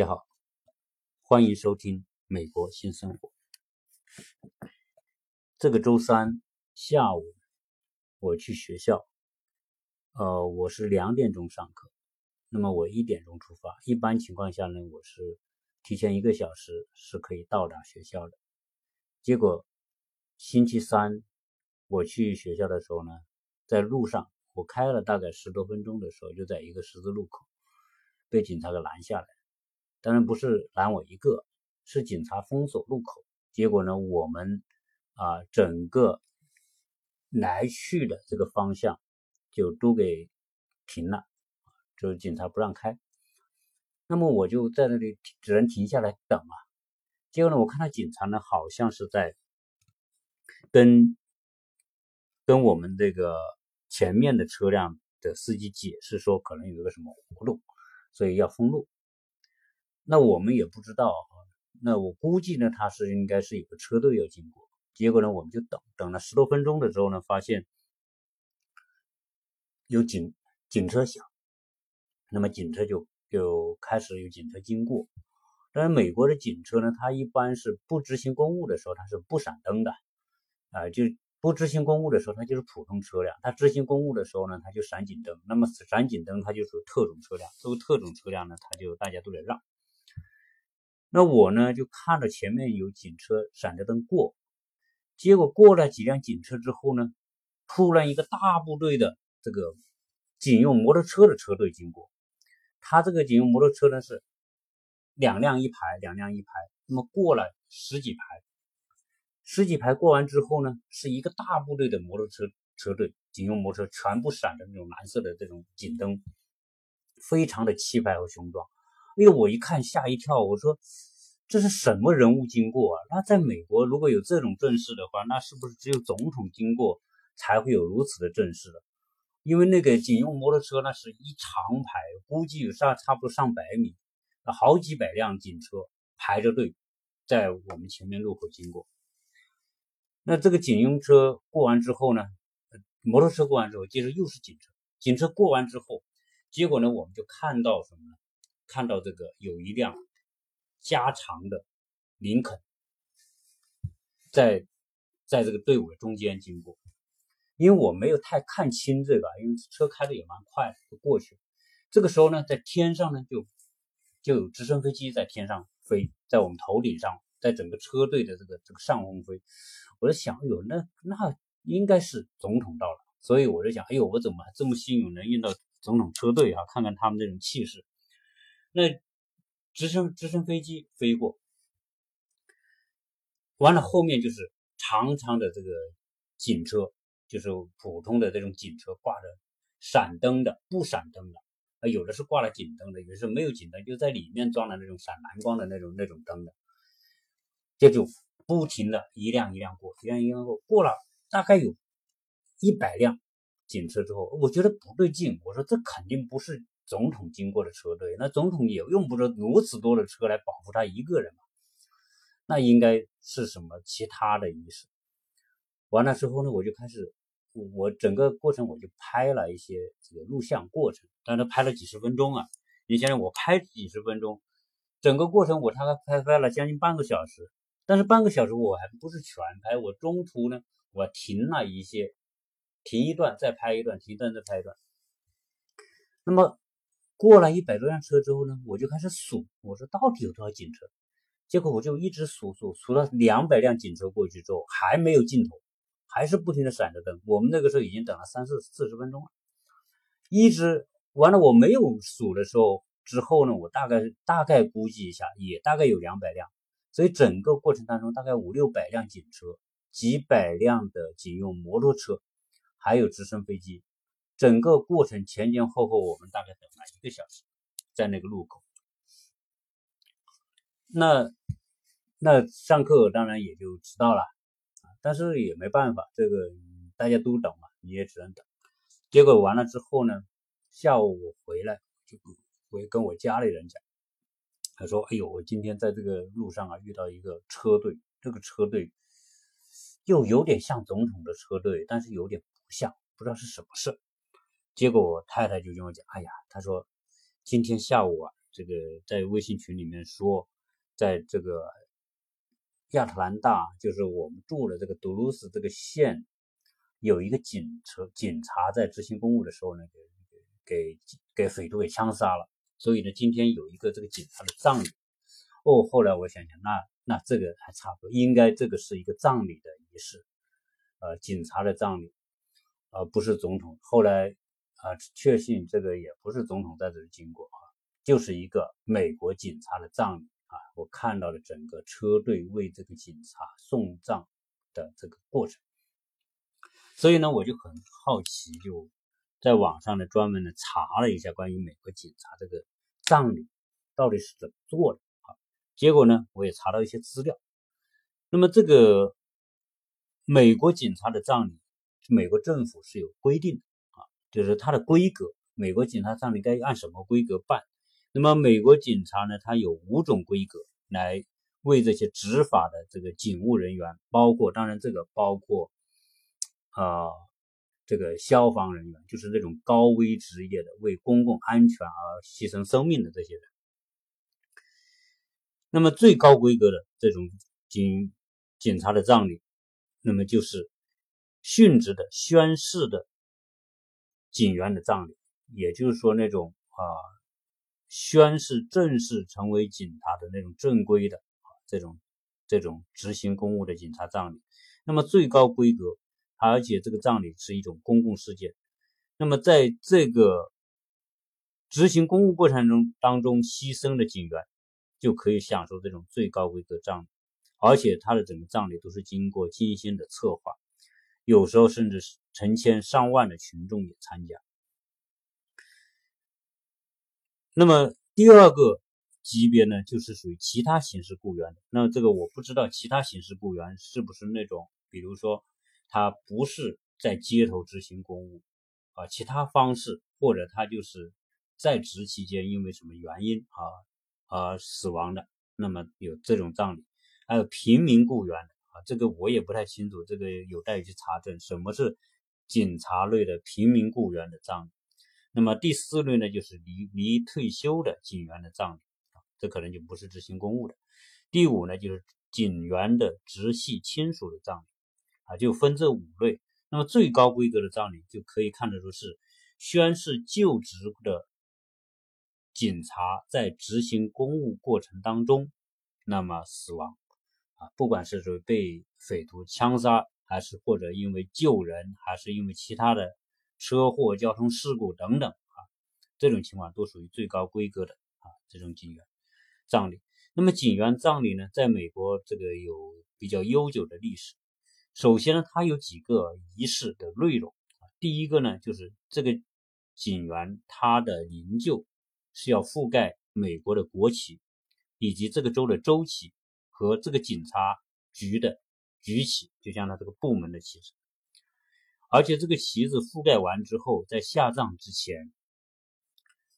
大家好，欢迎收听《美国新生活》。这个周三下午，我去学校，呃，我是两点钟上课，那么我一点钟出发。一般情况下呢，我是提前一个小时是可以到达学校的。结果星期三我去学校的时候呢，在路上我开了大概十多分钟的时候，就在一个十字路口被警察给拦下来。当然不是拦我一个，是警察封锁路口。结果呢，我们啊整个来去的这个方向就都给停了，就是警察不让开。那么我就在那里只能停下来等啊。结果呢，我看到警察呢好像是在跟跟我们这个前面的车辆的司机解释说，可能有个什么活动，所以要封路。那我们也不知道，那我估计呢，他是应该是有个车队要经过。结果呢，我们就等等了十多分钟的时候呢，发现有警警车响，那么警车就就开始有警车经过。但是美国的警车呢，它一般是不执行公务的时候，它是不闪灯的，啊，就不执行公务的时候，它就是普通车辆；它执行公务的时候呢，它就闪警灯。那么闪警灯，它就属于特种车辆。作为特种车辆呢，它就大家都得让。那我呢，就看着前面有警车闪着灯过，结果过了几辆警车之后呢，突然一个大部队的这个警用摩托车的车队经过。他这个警用摩托车呢是两辆一排，两辆一排，那么过了十几排，十几排过完之后呢，是一个大部队的摩托车车队，警用摩托车全部闪着那种蓝色的这种警灯，非常的气派和雄壮。哎呦，我一看吓一跳，我说这是什么人物经过啊？那在美国如果有这种阵势的话，那是不是只有总统经过才会有如此的阵势的？因为那个警用摩托车那是一长排，估计有上差不多上百米，好几百辆警车排着队在我们前面路口经过。那这个警用车过完之后呢，摩托车过完之后，接着又是警车，警车过完之后，结果呢，我们就看到什么呢？看到这个有一辆加长的林肯在在这个队伍的中间经过，因为我没有太看清这个，因为车开的也蛮快，就过去了。这个时候呢，在天上呢就就有直升飞机在天上飞，在我们头顶上，在整个车队的这个这个上空飞。我在想，哎呦，那那应该是总统到了，所以我就想，哎呦，我怎么还这么幸运能遇到总统车队啊？看看他们这种气势。那直升直升飞机飞过，完了后面就是长长的这个警车，就是普通的这种警车，挂着闪灯的、不闪灯的，啊，有的是挂了警灯的，有的是没有警灯，就在里面装了那种闪蓝光的那种那种灯的，这就不停的一辆一辆过，一辆一辆过，过了大概有一百辆警车之后，我觉得不对劲，我说这肯定不是。总统经过的车队，那总统也用不着如此多的车来保护他一个人嘛？那应该是什么其他的意思？完了之后呢，我就开始，我整个过程我就拍了一些这个录像过程，但是拍了几十分钟啊。你想想，我拍几十分钟，整个过程我大概拍拍了将近半个小时，但是半个小时我还不是全拍，我中途呢我停了一些，停一段再拍一段，停一段再拍一段，那么。过了一百多辆车之后呢，我就开始数，我说到底有多少警车？结果我就一直数数，数了两百辆警车过去之后，还没有尽头，还是不停的闪着灯。我们那个时候已经等了三四四十分钟了，一直完了。我没有数的时候之后呢，我大概大概估计一下，也大概有两百辆。所以整个过程当中，大概五六百辆警车，几百辆的警用摩托车，还有直升飞机。整个过程前前后后，我们大概等了一个小时，在那个路口。那那上课当然也就迟到了，但是也没办法，这个大家都等嘛，你也只能等。结果完了之后呢，下午我回来就我跟我家里人讲，他说：“哎呦，我今天在这个路上啊遇到一个车队，这个车队又有点像总统的车队，但是有点不像，不知道是什么事。”结果我太太就跟我讲：“哎呀，她说今天下午啊，这个在微信群里面说，在这个亚特兰大，就是我们住的这个杜鲁斯这个县，有一个警车警察在执行公务的时候呢，给给给匪徒给枪杀了。所以呢，今天有一个这个警察的葬礼。哦，后来我想想，那那这个还差不多，应该这个是一个葬礼的仪式，呃，警察的葬礼，而不是总统。后来啊，确信这个也不是总统在这里经过啊，就是一个美国警察的葬礼啊。我看到了整个车队为这个警察送葬的这个过程，所以呢，我就很好奇，就在网上呢专门的查了一下关于美国警察这个葬礼到底是怎么做的啊。结果呢，我也查到一些资料。那么，这个美国警察的葬礼，美国政府是有规定的，就是它的规格。美国警察葬礼该按什么规格办？那么，美国警察呢，它有五种规格来为这些执法的这个警务人员，包括当然这个包括啊，这个消防人员，就是那种高危职业的，为公共安全而牺牲生命的这些人。那么最高规格的这种警警察的葬礼，那么就是殉职的宣誓的警员的葬礼，也就是说那种啊宣誓正式成为警察的那种正规的啊这种这种执行公务的警察葬礼。那么最高规格，而且这个葬礼是一种公共事件。那么在这个执行公务过程中当中牺牲的警员。就可以享受这种最高规格葬礼，而且他的整个葬礼都是经过精心的策划，有时候甚至是成千上万的群众也参加。那么第二个级别呢，就是属于其他形式雇员的。那这个我不知道，其他形式雇员是不是那种，比如说他不是在街头执行公务啊，其他方式，或者他就是在职期间因为什么原因啊？而死亡的，那么有这种葬礼，还有平民雇员啊，这个我也不太清楚，这个有待于去查证。什么是警察类的平民雇员的葬礼？那么第四类呢，就是离离退休的警员的葬礼啊，这可能就不是执行公务的。第五呢，就是警员的直系亲属的葬礼啊，就分这五类。那么最高规格的葬礼就可以看得出是宣誓就职的。警察在执行公务过程当中，那么死亡啊，不管是说被匪徒枪杀，还是或者因为救人，还是因为其他的车祸、交通事故等等啊，这种情况都属于最高规格的啊这种警员葬礼。那么警员葬礼呢，在美国这个有比较悠久的历史。首先呢，它有几个仪式的内容啊，第一个呢，就是这个警员他的灵柩。是要覆盖美国的国旗，以及这个州的州旗和这个警察局的举起，就像他这个部门的旗帜。而且这个旗子覆盖完之后，在下葬之前，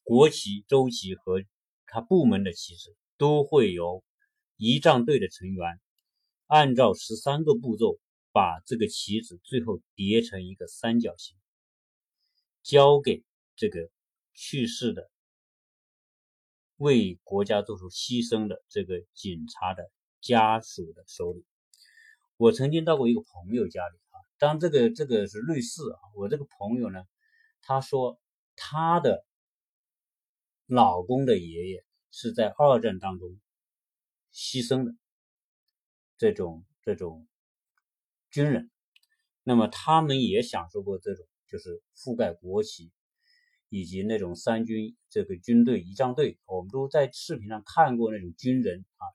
国旗、州旗和他部门的旗帜都会由仪仗队的成员按照十三个步骤，把这个旗子最后叠成一个三角形，交给这个去世的。为国家做出牺牲的这个警察的家属的手里，我曾经到过一个朋友家里啊，当这个这个是类似啊，我这个朋友呢，他说他的老公的爷爷是在二战当中牺牲的这种这种军人，那么他们也享受过这种就是覆盖国旗。以及那种三军这个军队仪仗队，我们都在视频上看过那种军人啊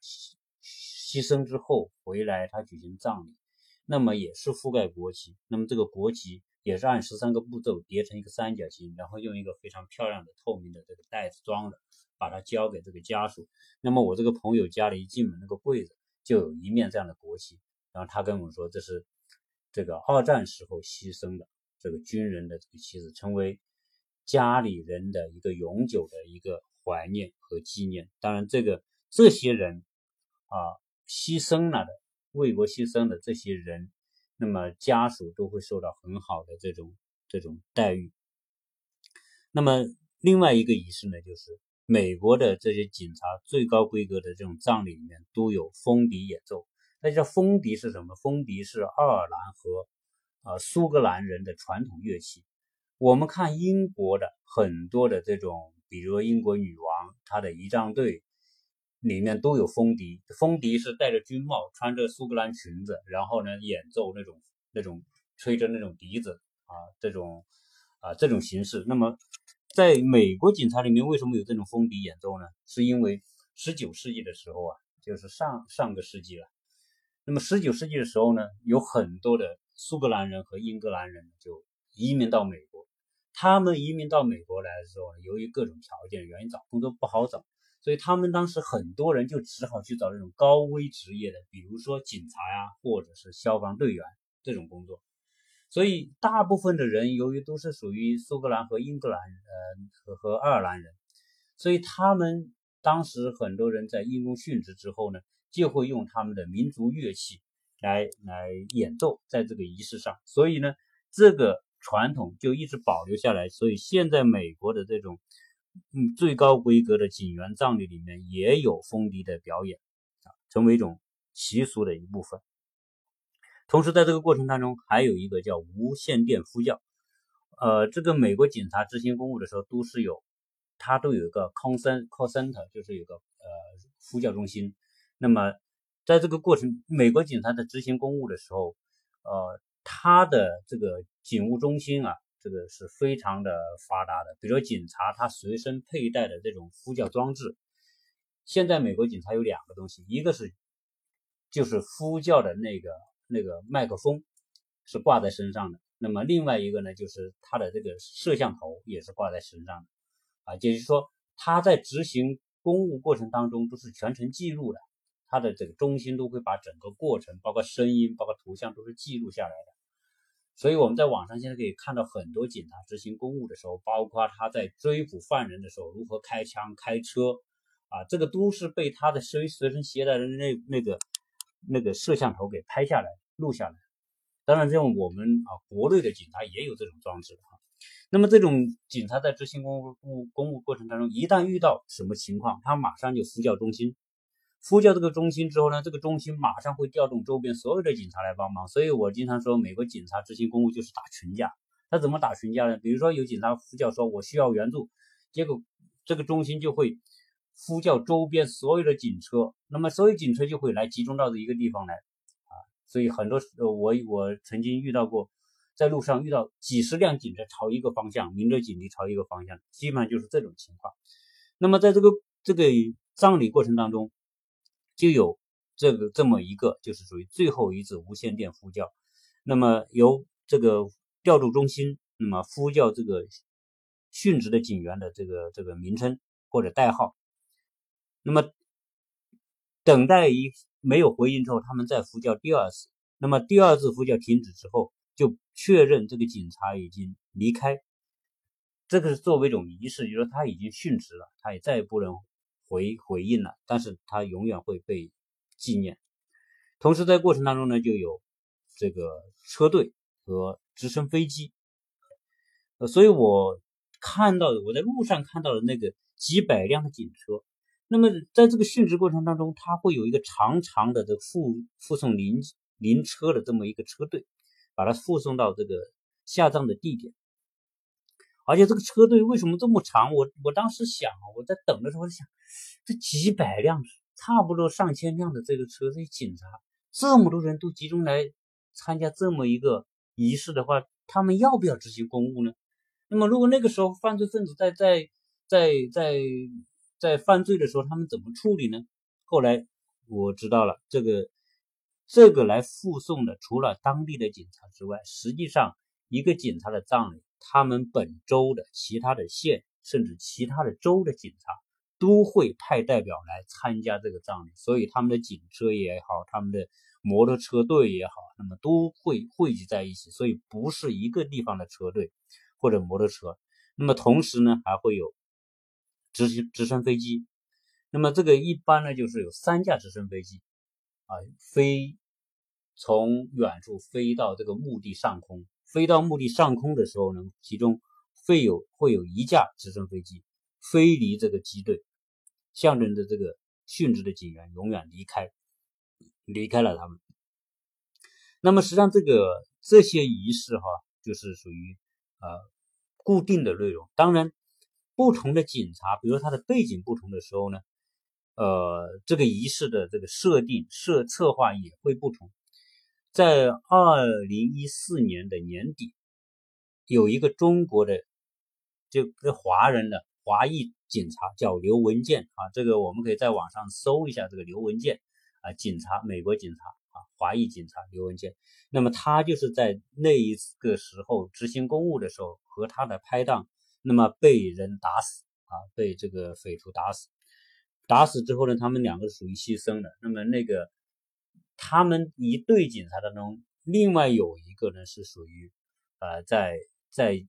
牺牲之后回来，他举行葬礼，那么也是覆盖国旗，那么这个国旗也是按十三个步骤叠成一个三角形，然后用一个非常漂亮的透明的这个袋子装的，把它交给这个家属。那么我这个朋友家里一进门那个柜子就有一面这样的国旗，然后他跟我说这是这个二战时候牺牲的这个军人的这个旗子，成为。家里人的一个永久的一个怀念和纪念。当然，这个这些人啊，牺牲了的，为国牺牲的这些人，那么家属都会受到很好的这种这种待遇。那么另外一个仪式呢，就是美国的这些警察最高规格的这种葬礼里面都有风笛演奏。那叫风笛是什么？风笛是爱尔兰和呃苏格兰人的传统乐器。我们看英国的很多的这种，比如英国女王她的仪仗队里面都有风笛。风笛是戴着军帽，穿着苏格兰裙子，然后呢演奏那种那种吹着那种笛子啊，这种啊这种形式。那么在美国警察里面为什么有这种风笛演奏呢？是因为十九世纪的时候啊，就是上上个世纪了。那么十九世纪的时候呢，有很多的苏格兰人和英格兰人就移民到美国。他们移民到美国来的时候，由于各种条件原因，找工作不好找，所以他们当时很多人就只好去找这种高危职业的，比如说警察呀，或者是消防队员这种工作。所以大部分的人由于都是属于苏格兰和英格兰呃和和爱尔兰人，所以他们当时很多人在因公殉职之后呢。就会用他们的民族乐器来来演奏，在这个仪式上，所以呢，这个传统就一直保留下来。所以现在美国的这种嗯最高规格的警员葬礼里面也有风笛的表演啊，成为一种习俗的一部分。同时，在这个过程当中，还有一个叫无线电呼叫。呃，这个美国警察执行公务的时候，都是有，它都有一个 call center，就是有个呃呼叫中心。那么，在这个过程，美国警察在执行公务的时候，呃，他的这个警务中心啊，这个是非常的发达的。比如说警察他随身佩戴的这种呼叫装置，现在美国警察有两个东西，一个是就是呼叫的那个那个麦克风是挂在身上的，那么另外一个呢，就是他的这个摄像头也是挂在身上的，啊，也就是说他在执行公务过程当中都是全程记录的。它的这个中心都会把整个过程，包括声音、包括图像，都是记录下来的。所以我们在网上现在可以看到很多警察执行公务的时候，包括他在追捕犯人的时候如何开枪、开车，啊，这个都是被他的随随身携带的那那个那个摄像头给拍下来、录下来。当然，这种我们啊国内的警察也有这种装置哈。那么这种警察在执行公务公务过程当中，一旦遇到什么情况，他马上就呼叫中心。呼叫这个中心之后呢，这个中心马上会调动周边所有的警察来帮忙。所以我经常说，美国警察执行公务就是打群架。他怎么打群架呢？比如说有警察呼叫说“我需要援助”，结果这个中心就会呼叫周边所有的警车，那么所有警车就会来集中到这一个地方来啊。所以很多我我曾经遇到过，在路上遇到几十辆警车朝一个方向，鸣着警笛朝一个方向，基本上就是这种情况。那么在这个这个葬礼过程当中，就有这个这么一个，就是属于最后一次无线电呼叫。那么由这个调度中心，那么呼叫这个殉职的警员的这个这个名称或者代号。那么等待一没有回应之后，他们再呼叫第二次。那么第二次呼叫停止之后，就确认这个警察已经离开。这个是作为一种仪式，就是说他已经殉职了，他也再也不能。回回应了，但是他永远会被纪念。同时在过程当中呢，就有这个车队和直升飞机。呃，所以我看到的，我在路上看到的那个几百辆的警车。那么在这个殉职过程当中，他会有一个长长的这护护送灵灵车的这么一个车队，把它护送到这个下葬的地点。而且这个车队为什么这么长？我我当时想啊，我在等的时候想，这几百辆，差不多上千辆的这个车，这些警察，这么多人都集中来参加这么一个仪式的话，他们要不要执行公务呢？那么如果那个时候犯罪分子在在在在在犯罪的时候，他们怎么处理呢？后来我知道了，这个这个来护送的，除了当地的警察之外，实际上一个警察的葬礼。他们本州的其他的县，甚至其他的州的警察都会派代表来参加这个葬礼，所以他们的警车也好，他们的摩托车队也好，那么都会汇集在一起，所以不是一个地方的车队或者摩托车。那么同时呢，还会有直直升飞机。那么这个一般呢，就是有三架直升飞机啊，飞从远处飞到这个墓地上空。飞到墓地上空的时候呢，其中会有会有一架直升飞机飞离这个机队，象征着这个殉职的警员永远离开，离开了他们。那么实际上，这个这些仪式哈，就是属于呃固定的内容。当然，不同的警察，比如他的背景不同的时候呢，呃，这个仪式的这个设定、设策划也会不同。在二零一四年的年底，有一个中国的，就华人的华裔警察叫刘文健啊，这个我们可以在网上搜一下这个刘文健啊，警察，美国警察啊。华裔警察刘文健，那么他就是在那一个时候执行公务的时候，和他的拍档，那么被人打死啊，被这个匪徒打死。打死之后呢，他们两个属于牺牲的。那么那个他们一队警察当中，另外有一个呢是属于呃在在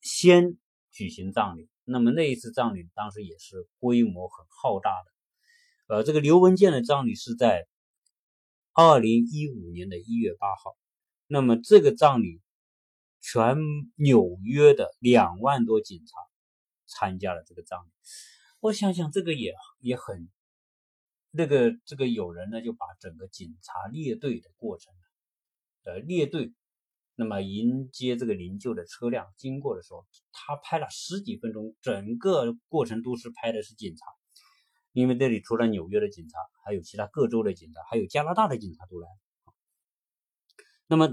先举行葬礼。那么那一次葬礼当时也是规模很浩大的。呃，这个刘文健的葬礼是在。二零一五年的一月八号，那么这个葬礼，全纽约的两万多警察参加了这个葬礼。我想想，这个也也很，那个这个有人呢就把整个警察列队的过程，呃列队，那么迎接这个灵柩的车辆经过的时候，他拍了十几分钟，整个过程都是拍的是警察。因为这里除了纽约的警察，还有其他各州的警察，还有加拿大的警察都来。那么，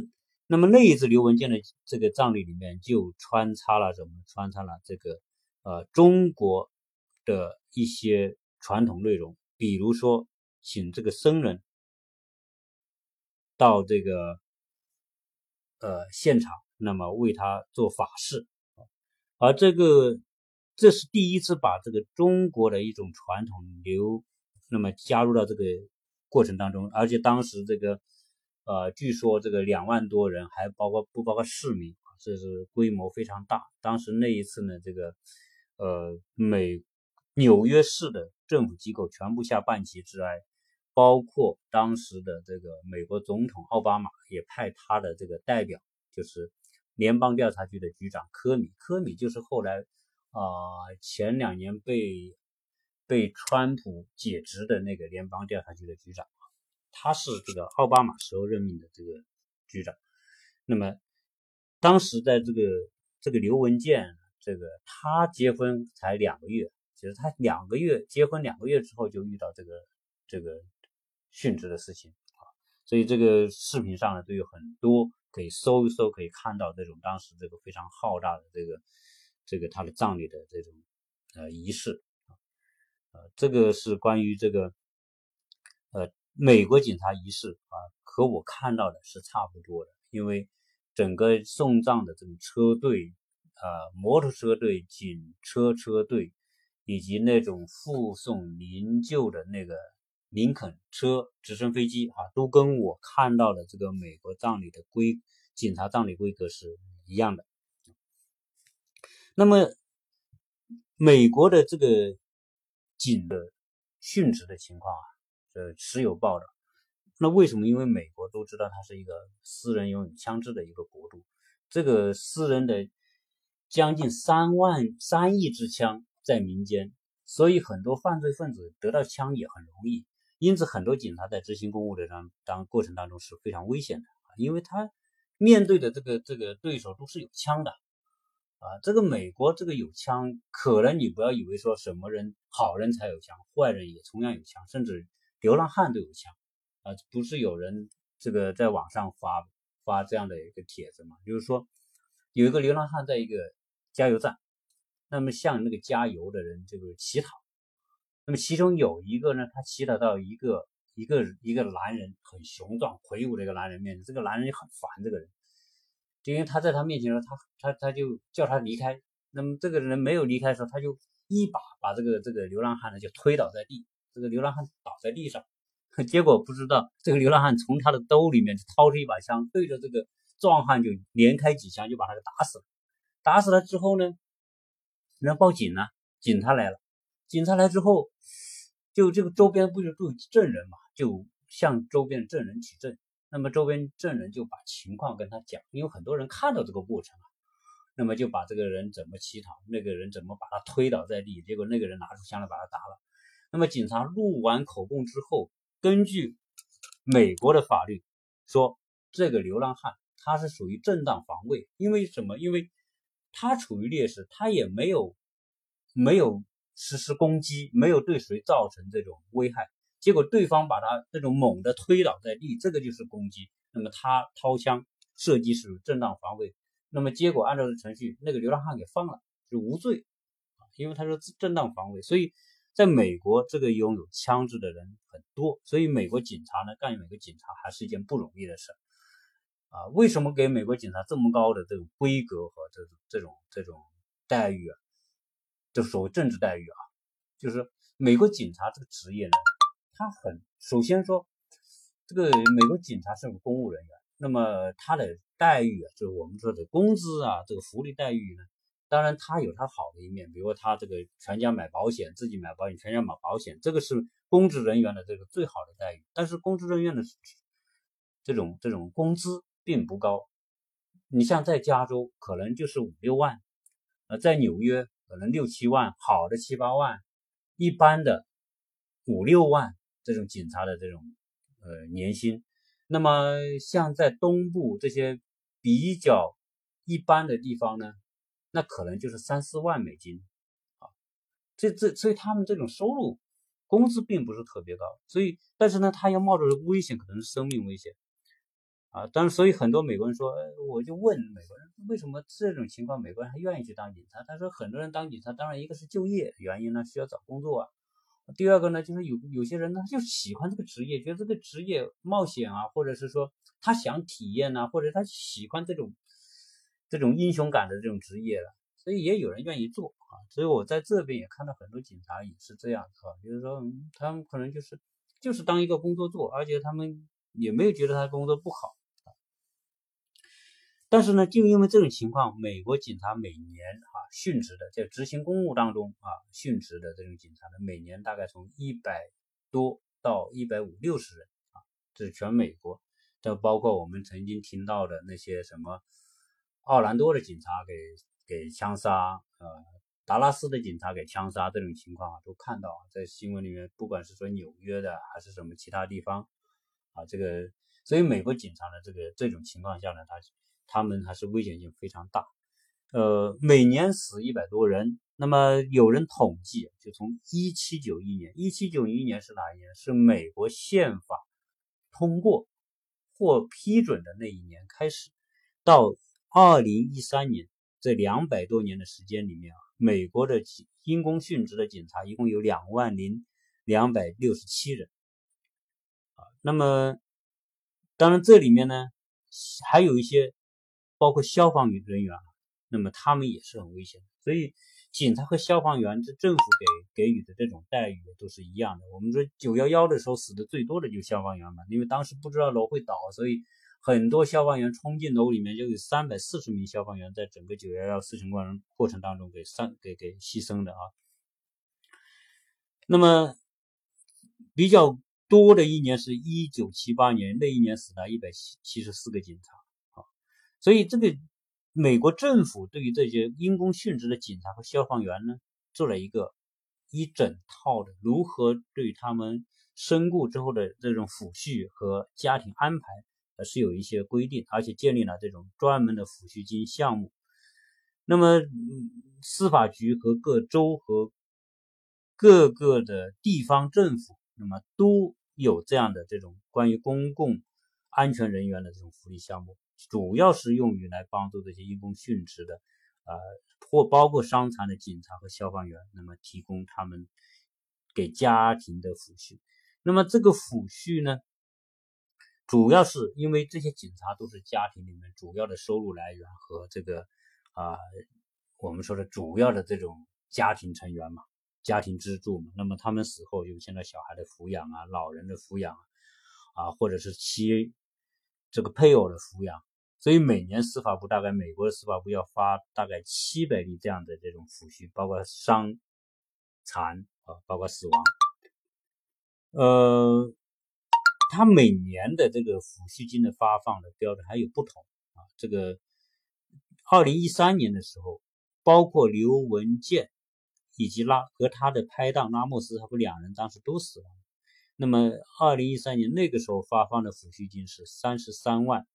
那么那一次刘文健的这个葬礼里面就穿插了什么？穿插了这个呃中国的一些传统内容，比如说请这个僧人到这个呃现场，那么为他做法事，而这个。这是第一次把这个中国的一种传统流，那么加入到这个过程当中，而且当时这个，呃，据说这个两万多人，还包括不包括市民，这是规模非常大。当时那一次呢，这个，呃，美纽约市的政府机构全部下半旗致哀，包括当时的这个美国总统奥巴马也派他的这个代表，就是联邦调查局的局长科米，科米就是后来。啊，前两年被被川普解职的那个联邦调查局的局长他是这个奥巴马时候任命的这个局长。那么当时在这个这个刘文健，这个他结婚才两个月，其实他两个月结婚两个月之后就遇到这个这个殉职的事情啊，所以这个视频上呢都有很多可以搜一搜，可以看到这种当时这个非常浩大的这个。这个他的葬礼的这种呃仪式啊，呃，这个是关于这个呃美国警察仪式啊，和我看到的是差不多的，因为整个送葬的这种车队啊，摩托车队、警车车队，以及那种护送灵柩的那个林肯车、直升飞机啊，都跟我看到的这个美国葬礼的规警察葬礼规格是一样的。那么，美国的这个警的殉职的情况啊，呃，时有报道。那为什么？因为美国都知道它是一个私人拥有枪支的一个国度，这个私人的将近三万三亿支枪在民间，所以很多犯罪分子得到枪也很容易。因此，很多警察在执行公务的当当过程当中是非常危险的啊，因为他面对的这个这个对手都是有枪的。啊，这个美国这个有枪，可能你不要以为说什么人好人才有枪，坏人也同样有枪，甚至流浪汉都有枪。啊，不是有人这个在网上发发这样的一个帖子嘛？就是说有一个流浪汉在一个加油站，那么向那个加油的人这个乞讨，那么其中有一个呢，他乞讨到一个一个一个男人很雄壮魁梧的一个男人面前，这个男人很烦这个人。就因为他在他面前的时候，他他他就叫他离开。那么这个人没有离开的时候，他就一把把这个这个流浪汉呢就推倒在地。这个流浪汉倒在地上，结果不知道这个流浪汉从他的兜里面掏出一把枪，对着这个壮汉就连开几枪，就把他给打死了。打死了之后呢，人报警了，警察来了。警察来之后，就这个周边不就都有证人嘛，就向周边证人取证。那么周边证人就把情况跟他讲，因为很多人看到这个过程啊，那么就把这个人怎么乞讨，那个人怎么把他推倒在地，结果那个人拿出枪来把他打了。那么警察录完口供之后，根据美国的法律说，这个流浪汉他是属于正当防卫，因为什么？因为他处于劣势，他也没有没有实施攻击，没有对谁造成这种危害，结果对方把他这种猛地推倒在地，这个就是攻击。那么他掏枪射击是正当防卫。那么结果按照的程序，那个流浪汉给放了，就无罪，因为他说正当防卫。所以在美国，这个拥有枪支的人很多，所以美国警察呢，干美国警察还是一件不容易的事啊。为什么给美国警察这么高的这种规格和这种这种这种待遇啊？就所谓政治待遇啊，就是美国警察这个职业呢，他很首先说，这个美国警察是个公务人员，那么他的。待遇啊，就是我们说的工资啊，这个福利待遇呢，当然他有他好的一面，比如说他这个全家买保险，自己买保险，全家买保险，这个是公职人员的这个最好的待遇。但是公职人员的这种这种工资并不高，你像在加州可能就是五六万，呃，在纽约可能六七万，好的七八万，一般的五六万这种警察的这种呃年薪。那么像在东部这些。比较一般的地方呢，那可能就是三四万美金啊，这这所以他们这种收入工资并不是特别高，所以但是呢，他要冒着危险，可能是生命危险啊。但是所以很多美国人说，我就问美国人，为什么这种情况美国人还愿意去当警察？他说，很多人当警察，当然一个是就业原因呢，需要找工作啊。第二个呢，就是有有些人呢，他就喜欢这个职业，觉得这个职业冒险啊，或者是说。他想体验呐，或者他喜欢这种这种英雄感的这种职业了，所以也有人愿意做啊。所以我在这边也看到很多警察也是这样，是吧？就是说他们可能就是就是当一个工作做，而且他们也没有觉得他工作不好。但是呢，就因为这种情况，美国警察每年啊殉职的，在执行公务当中啊殉职的这种警察呢，每年大概从一百多到一百五六十人啊，这是全美国。这包括我们曾经听到的那些什么奥兰多的警察给给枪杀，呃，达拉斯的警察给枪杀这种情况啊，都看到在新闻里面，不管是说纽约的还是什么其他地方啊，这个所以美国警察的这个这种情况下呢，他他们还是危险性非常大，呃，每年死一百多人。那么有人统计，就从一七九一年，一七九一年是哪一年？是美国宪法通过。或批准的那一年开始，到二零一三年这两百多年的时间里面啊，美国的因公殉职的警察一共有两万零两百六十七人啊。那么，当然这里面呢，还有一些包括消防员人员，那么他们也是很危险的，所以。警察和消防员，这政府给给予的这种待遇都是一样的。我们说九幺幺的时候死的最多的就是消防员嘛，因为当时不知道楼会倒，所以很多消防员冲进楼里面，就有三百四十名消防员在整个九幺幺事情过程过程当中给伤给给牺牲的啊。那么比较多的一年是一九七八年，那一年死了一百七七十四个警察，所以这个。美国政府对于这些因公殉职的警察和消防员呢，做了一个一整套的如何对他们身故之后的这种抚恤和家庭安排，呃是有一些规定，而且建立了这种专门的抚恤金项目。那么，司法局和各州和各个的地方政府，那么都有这样的这种关于公共安全人员的这种福利项目。主要是用于来帮助这些因公殉职的，呃，或包括伤残的警察和消防员，那么提供他们给家庭的抚恤。那么这个抚恤呢，主要是因为这些警察都是家庭里面主要的收入来源和这个啊，我们说的主要的这种家庭成员嘛，家庭支柱嘛。那么他们死后又牵到小孩的抚养啊，老人的抚养啊啊，或者是妻这个配偶的抚养。所以每年司法部大概美国的司法部要发大概七百例这样的这种抚恤，包括伤残啊，包括死亡。呃，他每年的这个抚恤金的发放的标准还有不同啊。这个二零一三年的时候，包括刘文健以及拉和他的拍档拉莫斯，他们两人当时都死了。那么，二零一三年那个时候发放的抚恤金是三十三万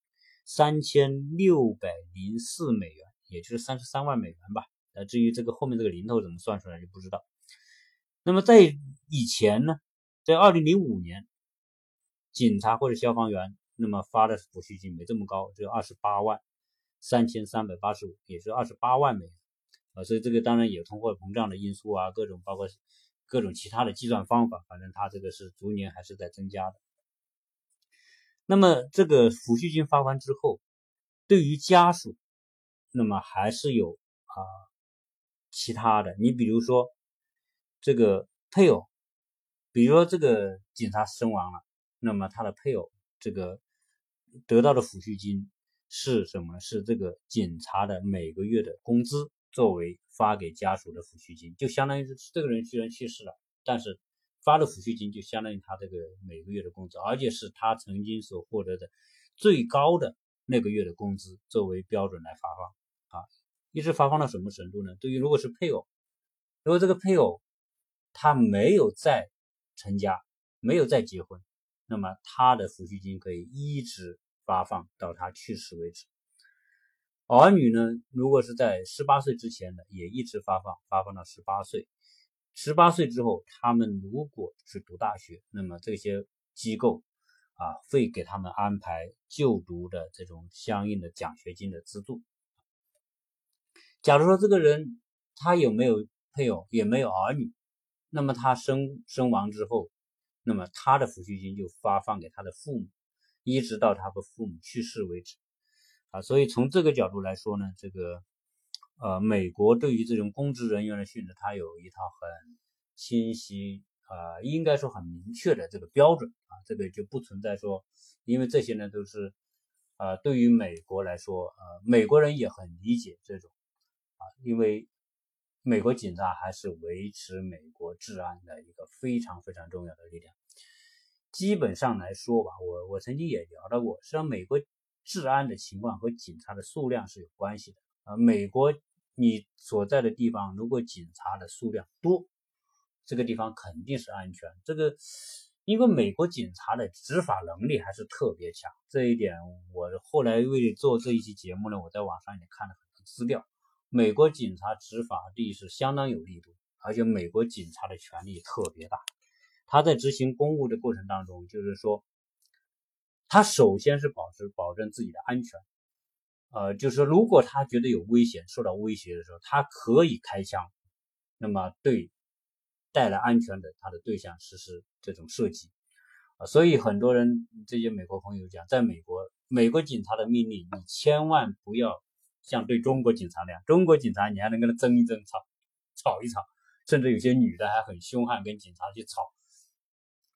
三千六百零四美元，也就是三十三万美元吧。呃，至于这个后面这个零头怎么算出来就不知道。那么在以前呢，在二零零五年，警察或者消防员那么发的抚恤金没这么高，只有二十八万三千三百八十五，也是二十八万美元啊。所以这个当然有通货膨胀的因素啊，各种包括。各种其他的计算方法，反正它这个是逐年还是在增加的。那么这个抚恤金发完之后，对于家属，那么还是有啊其他的。你比如说这个配偶，比如说这个警察身亡了，那么他的配偶这个得到的抚恤金是什么？是这个警察的每个月的工资。作为发给家属的抚恤金，就相当于是这个人虽然去世了，但是发的抚恤金就相当于他这个每个月的工资，而且是他曾经所获得的最高的那个月的工资作为标准来发放啊，一直发放到什么程度呢？对于如果是配偶，如果这个配偶他没有再成家，没有再结婚，那么他的抚恤金可以一直发放到他去世为止。儿女呢，如果是在十八岁之前的，也一直发放，发放到十八岁。十八岁之后，他们如果是读大学，那么这些机构啊会给他们安排就读的这种相应的奖学金的资助。假如说这个人他有没有配偶，也没有儿女，那么他生身亡之后，那么他的抚恤金就发放给他的父母，一直到他的父母去世为止。啊，所以从这个角度来说呢，这个呃，美国对于这种公职人员的训斥，它有一套很清晰啊，应该说很明确的这个标准啊，这个就不存在说，因为这些呢都是啊，对于美国来说，呃，美国人也很理解这种啊，因为美国警察还是维持美国治安的一个非常非常重要的力量。基本上来说吧，我我曾经也聊到过，实际上美国。治安的情况和警察的数量是有关系的啊。美国你所在的地方，如果警察的数量多，这个地方肯定是安全。这个因为美国警察的执法能力还是特别强，这一点我后来为了做这一期节目呢，我在网上也看了很多资料。美国警察执法力是相当有力度，而且美国警察的权力特别大。他在执行公务的过程当中，就是说。他首先是保持保证自己的安全，呃，就是说，如果他觉得有危险、受到威胁的时候，他可以开枪，那么对带来安全的他的对象实施这种射击，啊，所以很多人这些美国朋友讲，在美国，美国警察的命令，你千万不要像对中国警察那样，中国警察你还能跟他争一争、吵吵一吵，甚至有些女的还很凶悍，跟警察去吵。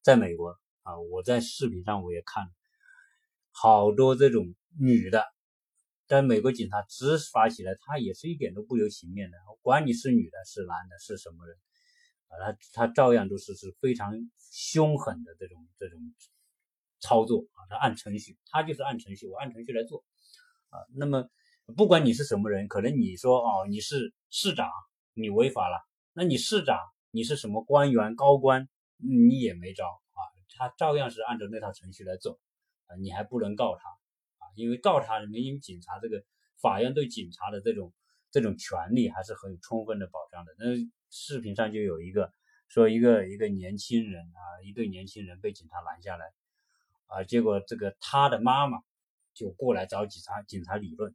在美国啊，我在视频上我也看了。好多这种女的，但美国警察执法起来，他也是一点都不留情面的，管你是女的，是男的，是什么人，啊，他他照样都是是非常凶狠的这种这种操作啊，他按程序，他就是按程序，我按程序来做，啊，那么不管你是什么人，可能你说哦，你是市长，你违法了，那你市长，你是什么官员高官，你也没招啊，他照样是按照那套程序来走。啊，你还不能告他啊，因为告他，因为警察这个法院对警察的这种这种权利还是很有充分的保障的。那视频上就有一个说，一个一个年轻人啊，一对年轻人被警察拦下来啊，结果这个他的妈妈就过来找警察，警察理论，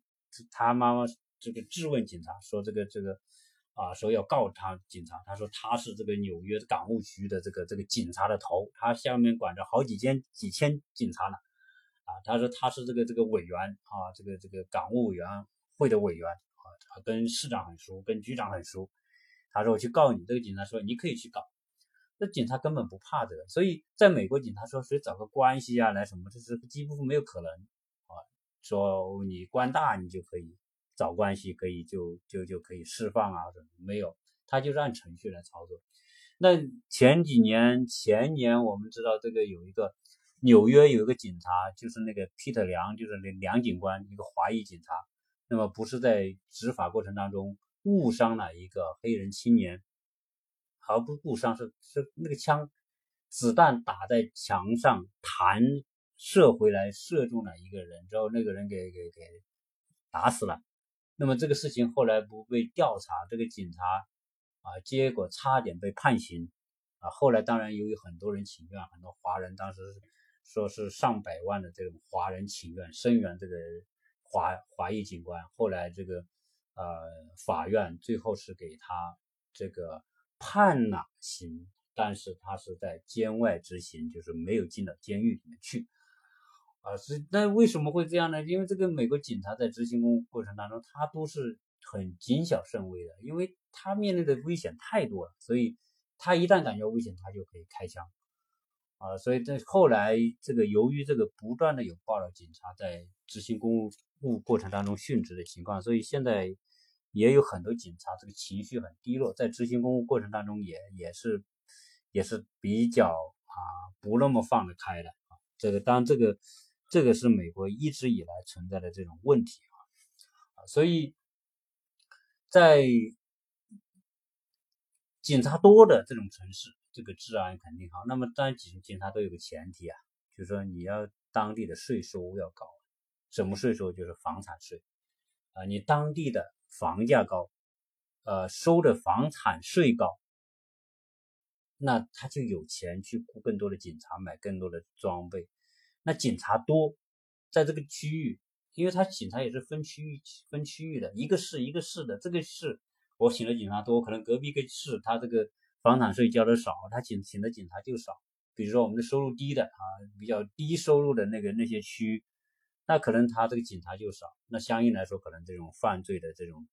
他妈妈这个质问警察说，这个这个啊，说要告他警察，他说他是这个纽约港务局的这个这个警察的头，他下面管着好几千几千警察呢。他说他是这个这个委员啊，这个这个港务委员会的委员啊，他跟市长很熟，跟局长很熟。他说我去告你，这个警察说你可以去告，那警察根本不怕这个，所以在美国警察说谁找个关系啊来什么，这是几乎没有可能啊。说你官大你就可以找关系，可以就就就可以释放啊什么没有，他就是按程序来操作。那前几年前年我们知道这个有一个。纽约有一个警察，就是那个皮特梁，就是那梁警官，一个华裔警察。那么不是在执法过程当中误伤了一个黑人青年，而不误伤是是那个枪子弹打在墙上弹射回来射中了一个人之后，那个人给给给打死了。那么这个事情后来不被调查，这个警察啊，结果差点被判刑啊。后来当然由于很多人请愿，很多华人当时说是上百万的这种华人请愿声援这个华华裔警官。后来这个呃法院最后是给他这个判了刑，但是他是在监外执行，就是没有进到监狱里面去。啊，是那为什么会这样呢？因为这个美国警察在执行工过程当中，他都是很谨小慎微的，因为他面对的危险太多了，所以他一旦感觉危险，他就可以开枪。啊，所以在后来这个由于这个不断的有报道，警察在执行公务过程当中殉职的情况，所以现在也有很多警察这个情绪很低落，在执行公务过程当中也也是也是比较啊不那么放得开的啊。这个当然这个。这个是美国一直以来存在的这种问题啊，所以在警察多的这种城市，这个治安肯定好。那么当然警警察都有个前提啊，就是说你要当地的税收要高，什么税收？就是房产税啊，你当地的房价高，呃，收的房产税高，那他就有钱去雇更多的警察，买更多的装备。那警察多，在这个区域，因为他警察也是分区域分区域的，一个市一个市的，这个市我请的警察多，可能隔壁个市他这个房产税交的少，他请请的警察就少。比如说我们的收入低的啊，比较低收入的那个那些区，那可能他这个警察就少，那相应来说，可能这种犯罪的这种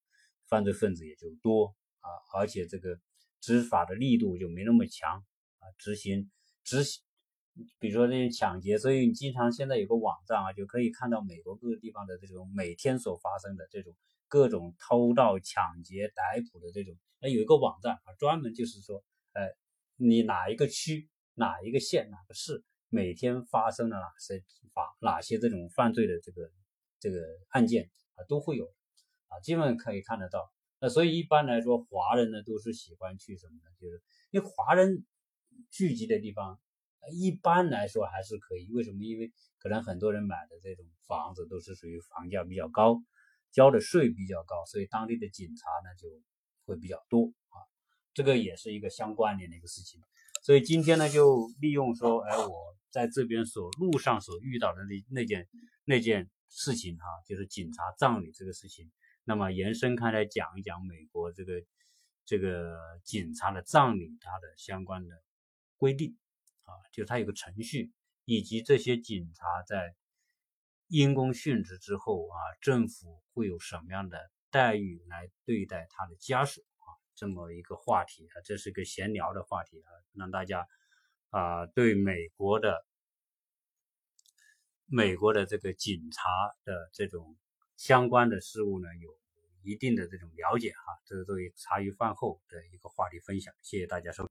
犯罪分子也就多啊，而且这个执法的力度就没那么强啊，执行执行。比如说那些抢劫，所以你经常现在有个网站啊，就可以看到美国各个地方的这种每天所发生的这种各种偷盗、抢劫、逮捕的这种。那有一个网站啊，专门就是说，呃，你哪一个区、哪一个县、哪个市每天发生了哪些法、哪些这种犯罪的这个这个案件啊，都会有啊，基本可以看得到。那所以一般来说，华人呢都是喜欢去什么呢？就是因为华人聚集的地方。一般来说还是可以，为什么？因为可能很多人买的这种房子都是属于房价比较高，交的税比较高，所以当地的警察呢就会比较多啊。这个也是一个相关联的一个事情。所以今天呢，就利用说，哎，我在这边所路上所遇到的那那件那件事情哈，就是警察葬礼这个事情，那么延伸开来讲一讲美国这个这个警察的葬礼它的相关的规定。啊，就它有个程序，以及这些警察在因公殉职之后啊，政府会有什么样的待遇来对待他的家属啊？这么一个话题啊，这是个闲聊的话题啊，让大家啊对美国的美国的这个警察的这种相关的事物呢，有一定的这种了解哈。这是作为茶余饭后的一个话题分享，谢谢大家收。